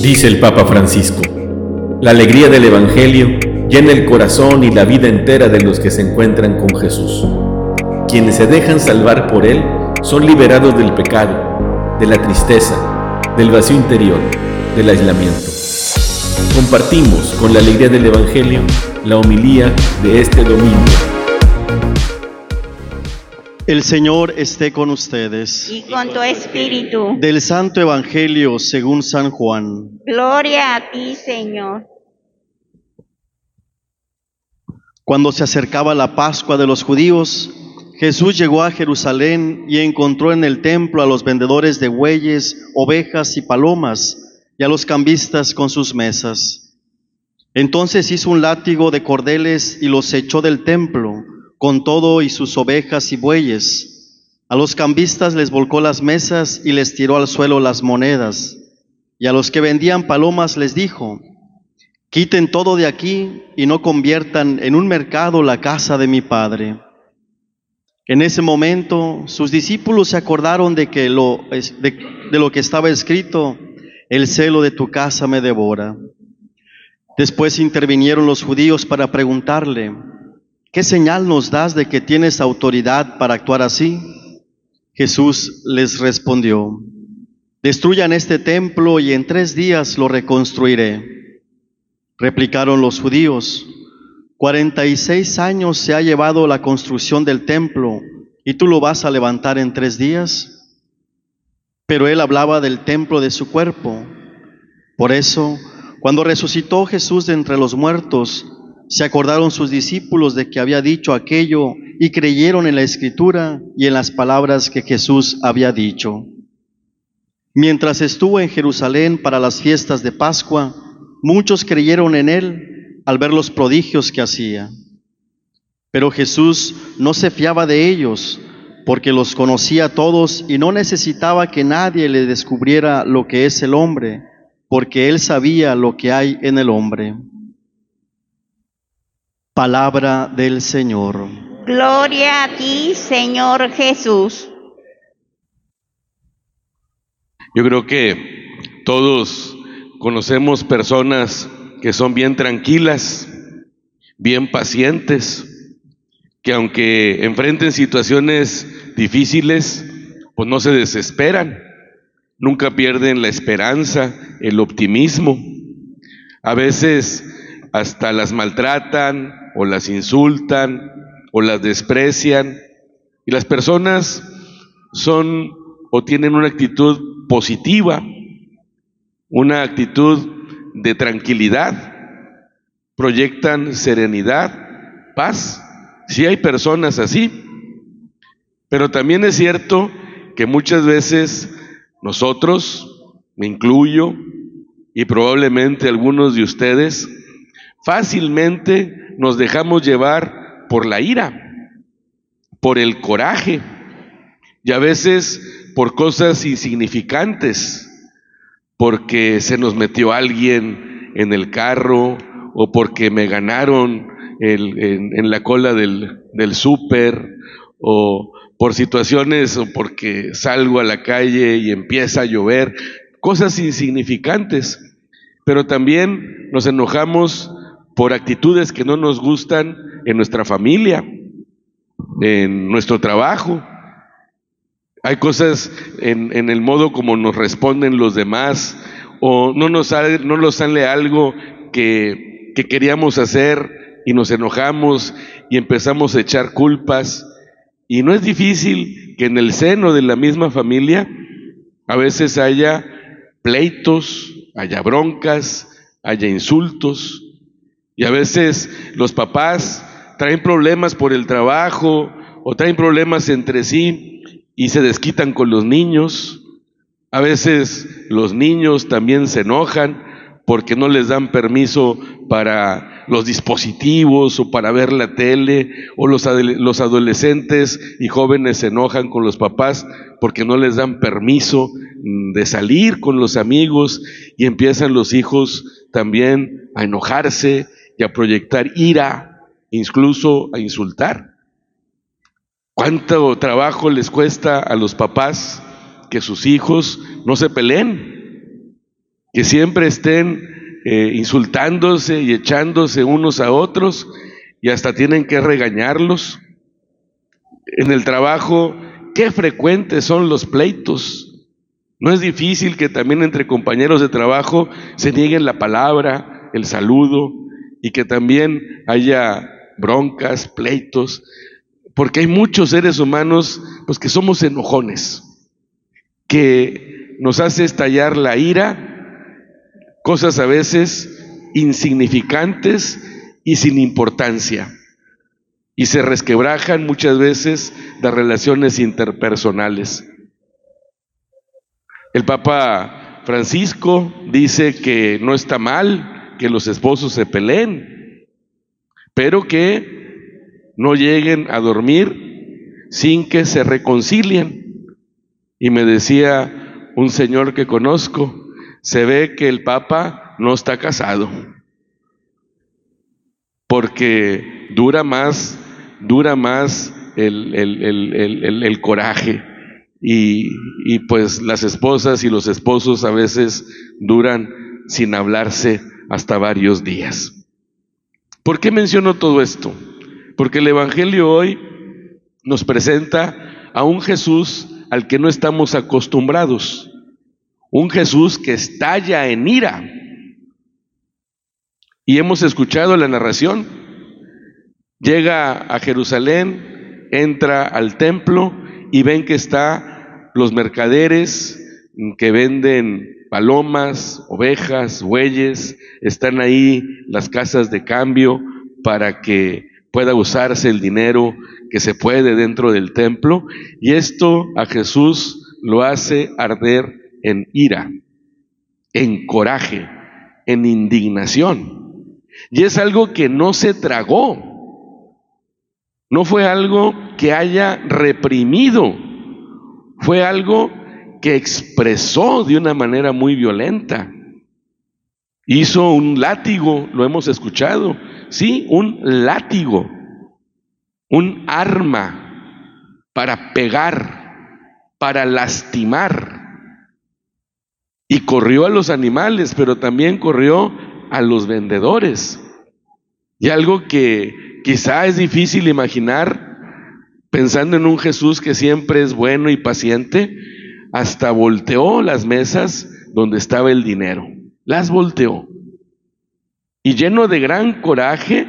Dice el Papa Francisco, la alegría del Evangelio llena el corazón y la vida entera de los que se encuentran con Jesús. Quienes se dejan salvar por Él son liberados del pecado, de la tristeza, del vacío interior, del aislamiento. Compartimos con la alegría del Evangelio la homilía de este domingo. El Señor esté con ustedes. y con tu espíritu. Del Santo Evangelio según San Juan. Gloria a ti, Señor. Cuando se acercaba la Pascua de los judíos, Jesús llegó a Jerusalén y encontró en el templo a los vendedores de bueyes, ovejas y palomas, y a los cambistas con sus mesas. Entonces hizo un látigo de cordeles y los echó del templo, con todo y sus ovejas y bueyes. A los cambistas les volcó las mesas y les tiró al suelo las monedas. Y a los que vendían palomas les dijo, Quiten todo de aquí y no conviertan en un mercado la casa de mi Padre. En ese momento sus discípulos se acordaron de, que lo, de, de lo que estaba escrito, el celo de tu casa me devora. Después intervinieron los judíos para preguntarle, ¿qué señal nos das de que tienes autoridad para actuar así? Jesús les respondió, destruyan este templo y en tres días lo reconstruiré. Replicaron los judíos, cuarenta y seis años se ha llevado la construcción del templo y tú lo vas a levantar en tres días. Pero él hablaba del templo de su cuerpo. Por eso, cuando resucitó Jesús de entre los muertos, se acordaron sus discípulos de que había dicho aquello y creyeron en la escritura y en las palabras que Jesús había dicho. Mientras estuvo en Jerusalén para las fiestas de Pascua, Muchos creyeron en él al ver los prodigios que hacía. Pero Jesús no se fiaba de ellos porque los conocía todos y no necesitaba que nadie le descubriera lo que es el hombre, porque él sabía lo que hay en el hombre. Palabra del Señor. Gloria a ti, Señor Jesús. Yo creo que todos Conocemos personas que son bien tranquilas, bien pacientes, que aunque enfrenten situaciones difíciles, pues no se desesperan, nunca pierden la esperanza, el optimismo. A veces hasta las maltratan o las insultan o las desprecian y las personas son o tienen una actitud positiva una actitud de tranquilidad, proyectan serenidad, paz. Sí hay personas así, pero también es cierto que muchas veces nosotros, me incluyo, y probablemente algunos de ustedes, fácilmente nos dejamos llevar por la ira, por el coraje, y a veces por cosas insignificantes porque se nos metió alguien en el carro o porque me ganaron en, la cola del, del súper o por situaciones o porque salgo a la calle y empieza a llover, cosas insignificantes, pero también nos enojamos por actitudes que no nos gustan en nuestra familia, en nuestro trabajo, hay cosas en, el modo como nos responden los demás o no nos, sale, no nos sale algo que, que queríamos hacer y nos enojamos y empezamos a echar culpas. Y no es difícil que en el seno de la misma familia a veces haya pleitos, haya broncas, haya insultos. Y a veces los papás traen problemas por el trabajo o traen problemas entre sí y se desquitan con los niños. A veces los niños también se enojan porque no les dan permiso para los dispositivos o para ver la tele, o los, los adolescentes y jóvenes se enojan con los papás porque no les dan permiso mm, de salir con los amigos y empiezan los hijos también a enojarse a proyectar ira, incluso a insultar. ¿Cuánto trabajo les cuesta a los papás que sus hijos no se peleen? que siempre estén eh, insultándose y echándose unos a otros y hasta tienen que regañarlos. En el trabajo, qué frecuentes son los pleitos. No es difícil que también entre compañeros de trabajo se nieguen la palabra, el saludo y que también haya broncas, pleitos, porque hay muchos seres humanos pues que somos enojones, que nos hace estallar la ira, cosas a veces insignificantes y sin importancia. Y se resquebrajan muchas veces las relaciones interpersonales. El Papa Francisco dice que no está mal que los esposos se peleen, pero que no lleguen a dormir sin que se reconcilien. Y me decía un señor que conozco, se ve que el Papa no está casado porque dura más, dura más el, coraje. Y, pues las esposas y los esposos a veces duran sin hablarse hasta varios días. ¿Por qué menciono todo esto? Porque el Evangelio hoy nos presenta a un Jesús al que no estamos acostumbrados, un Jesús que estalla en ira, y hemos escuchado la narración. Llega a Jerusalén, entra al templo y ven que está los mercaderes que venden palomas, ovejas, bueyes, están ahí las casas de cambio para que pueda usarse el dinero que se puede dentro del templo y esto a Jesús lo hace arder en ira, en coraje, en indignación. Y es algo que no se tragó. No fue algo que haya reprimido. Fue algo que expresó de una manera muy violenta. Hizo un látigo, lo hemos escuchado. Sí, un látigo. Un arma para pegar, para lastimar. Y corrió a los animales, pero también corrió a los vendedores. Y algo que quizá es difícil imaginar pensando en un Jesús que siempre es bueno y paciente, hasta volteó las mesas donde estaba el dinero. Las volteó. Y lleno de gran coraje,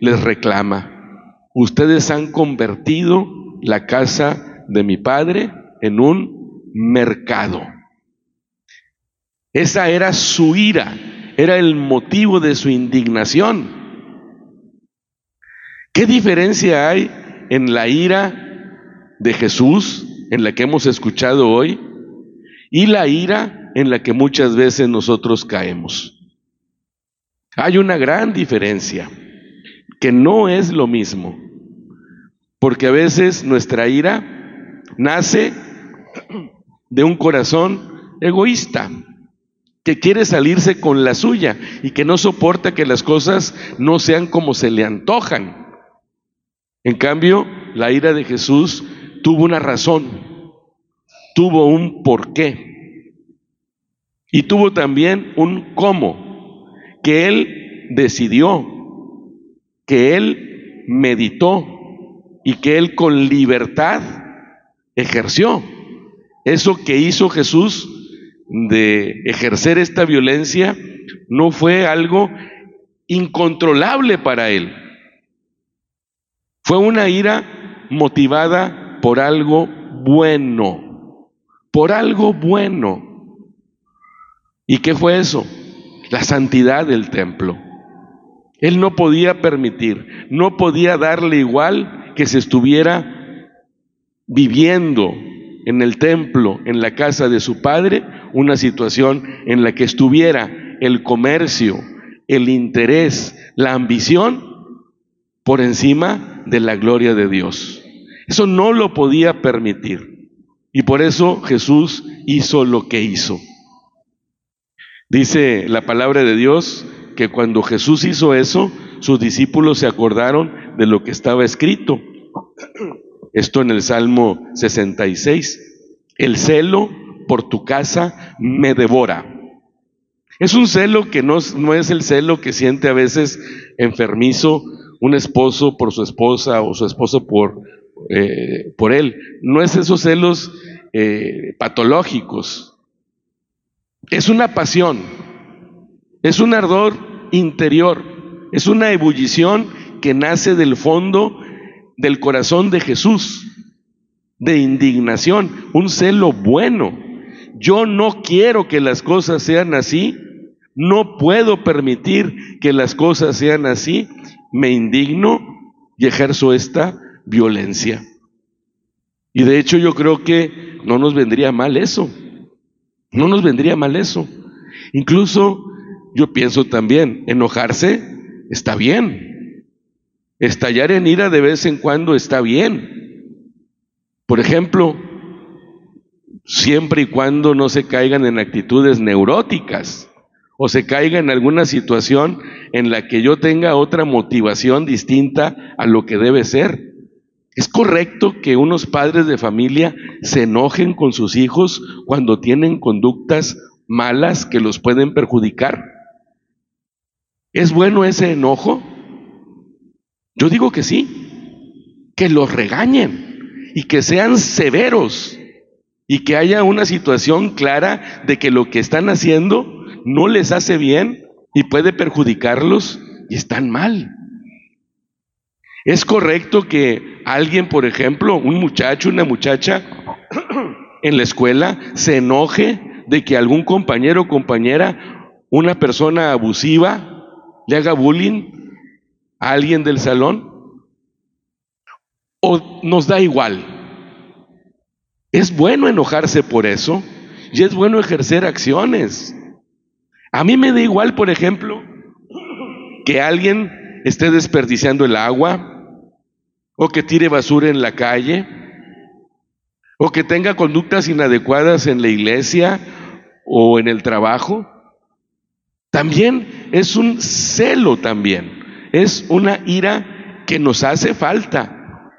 les reclama, ustedes han convertido la casa de mi padre en un mercado. Esa era su ira, era el motivo de su indignación. ¿Qué diferencia hay en la ira de Jesús, en la que hemos escuchado hoy, y la ira en la que muchas veces nosotros caemos? Hay una gran diferencia, que no es lo mismo, porque a veces nuestra ira nace de un corazón egoísta, que quiere salirse con la suya y que no soporta que las cosas no sean como se le antojan. En cambio, la ira de Jesús tuvo una razón, tuvo un porqué y tuvo también un cómo, que él decidió, que él meditó y que él con libertad ejerció. Eso que hizo Jesús de ejercer esta violencia no fue algo incontrolable para él. Fue una ira motivada por algo bueno, por algo bueno. ¿Y qué fue eso? La santidad del templo. Él no podía permitir, no podía darle igual que se estuviera viviendo en el templo, en la casa de su padre, una situación en la que estuviera el comercio, el interés, la ambición por encima de la gloria de Dios. Eso no lo podía permitir. Y por eso Jesús hizo lo que hizo. Dice la palabra de Dios que cuando Jesús hizo eso, sus discípulos se acordaron de lo que estaba escrito. Esto en el Salmo 66. El celo por tu casa me devora. Es un celo que no, no es el celo que siente a veces enfermizo un esposo por su esposa o su esposo por, eh, por él. No es esos celos eh, patológicos. Es una pasión, es un ardor interior, es una ebullición que nace del fondo del corazón de Jesús, de indignación, un celo bueno. Yo no quiero que las cosas sean así, no puedo permitir que las cosas sean así, me indigno y ejerzo esta violencia. Y de hecho yo creo que no nos vendría mal eso, no nos vendría mal eso. Incluso yo pienso también, enojarse está bien, estallar en ira de vez en cuando está bien. Por ejemplo, siempre y cuando no se caigan en actitudes neuróticas o se caiga en alguna situación en la que yo tenga otra motivación distinta a lo que debe ser. ¿Es correcto que unos padres de familia se enojen con sus hijos cuando tienen conductas malas que los pueden perjudicar? ¿Es bueno ese enojo? Yo digo que sí, que los regañen y que sean severos y que haya una situación clara de que lo que están haciendo no les hace bien y puede perjudicarlos y están mal. Es correcto que alguien, por ejemplo, un muchacho, una muchacha en la escuela se enoje de que algún compañero o compañera, una persona abusiva, le haga bullying a alguien del salón. O nos da igual. Es bueno enojarse por eso y es bueno ejercer acciones. A mí me da igual, por ejemplo, que alguien esté desperdiciando el agua, o que tire basura en la calle, o que tenga conductas inadecuadas en la iglesia o en el trabajo. También es un celo también, es una ira que nos hace falta.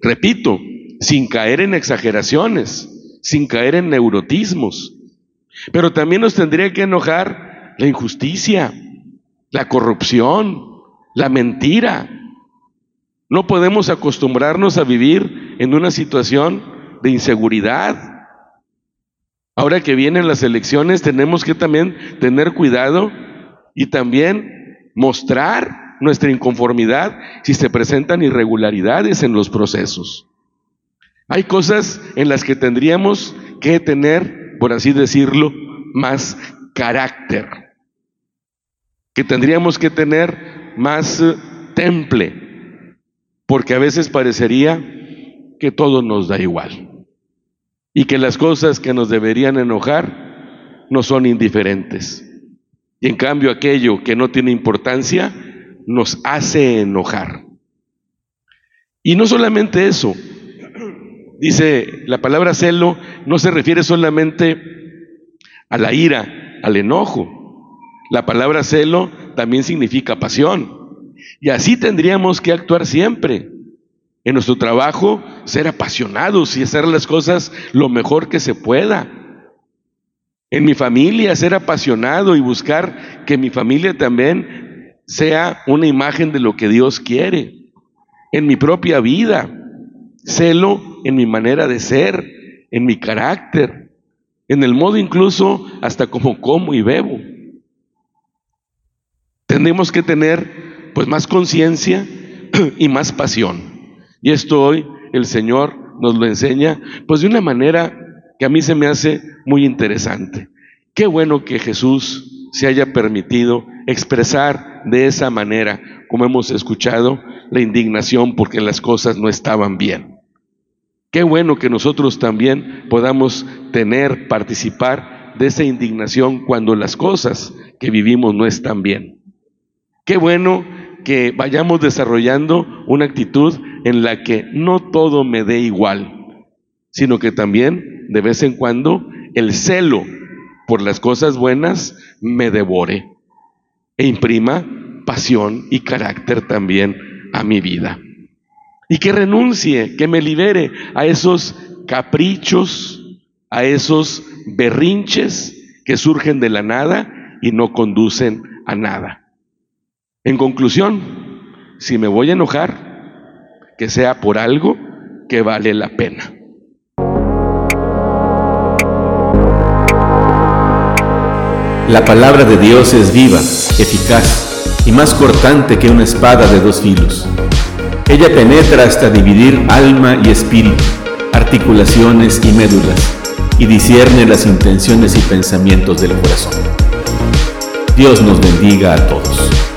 Repito, sin caer en exageraciones, sin caer en neurotismos. Pero también nos tendría que enojar la injusticia, la corrupción, la mentira. No podemos acostumbrarnos a vivir en una situación de inseguridad. Ahora que vienen las elecciones tenemos que también tener cuidado y también mostrar nuestra inconformidad si se presentan irregularidades en los procesos. Hay cosas en las que tendríamos que tener por así decirlo, más carácter, que tendríamos que tener más eh, temple, porque a veces parecería que todo nos da igual y que las cosas que nos deberían enojar no son indiferentes. Y en cambio aquello que no tiene importancia nos hace enojar. Y no solamente eso, Dice, la palabra celo no se refiere solamente a la ira, al enojo. La palabra celo también significa pasión. Y así tendríamos que actuar siempre. En nuestro trabajo, ser apasionados y hacer las cosas lo mejor que se pueda. En mi familia, ser apasionado y buscar que mi familia también sea una imagen de lo que Dios quiere. En mi propia vida, celo en mi manera de ser, en mi carácter, en el modo incluso hasta como como y bebo. Tenemos que tener pues más conciencia y más pasión. Y esto hoy el Señor nos lo enseña pues de una manera que a mí se me hace muy interesante. Qué bueno que Jesús se haya permitido expresar de esa manera, como hemos escuchado, la indignación porque las cosas no estaban bien. Qué bueno que nosotros también podamos tener, participar de esa indignación cuando las cosas que vivimos no están bien. Qué bueno que vayamos desarrollando una actitud en la que no todo me dé igual, sino que también de vez en cuando el celo por las cosas buenas me devore e imprima pasión y carácter también a mi vida y que renuncie, que me libere a esos caprichos, a esos berrinches que surgen de la nada y no conducen a nada. En conclusión, si me voy a enojar, que sea por algo que vale la pena. La palabra de Dios es viva, eficaz y más cortante que una espada de dos filos. Ella penetra hasta dividir alma y espíritu, articulaciones y médulas, y discierne las intenciones y pensamientos del corazón. Dios nos bendiga a todos.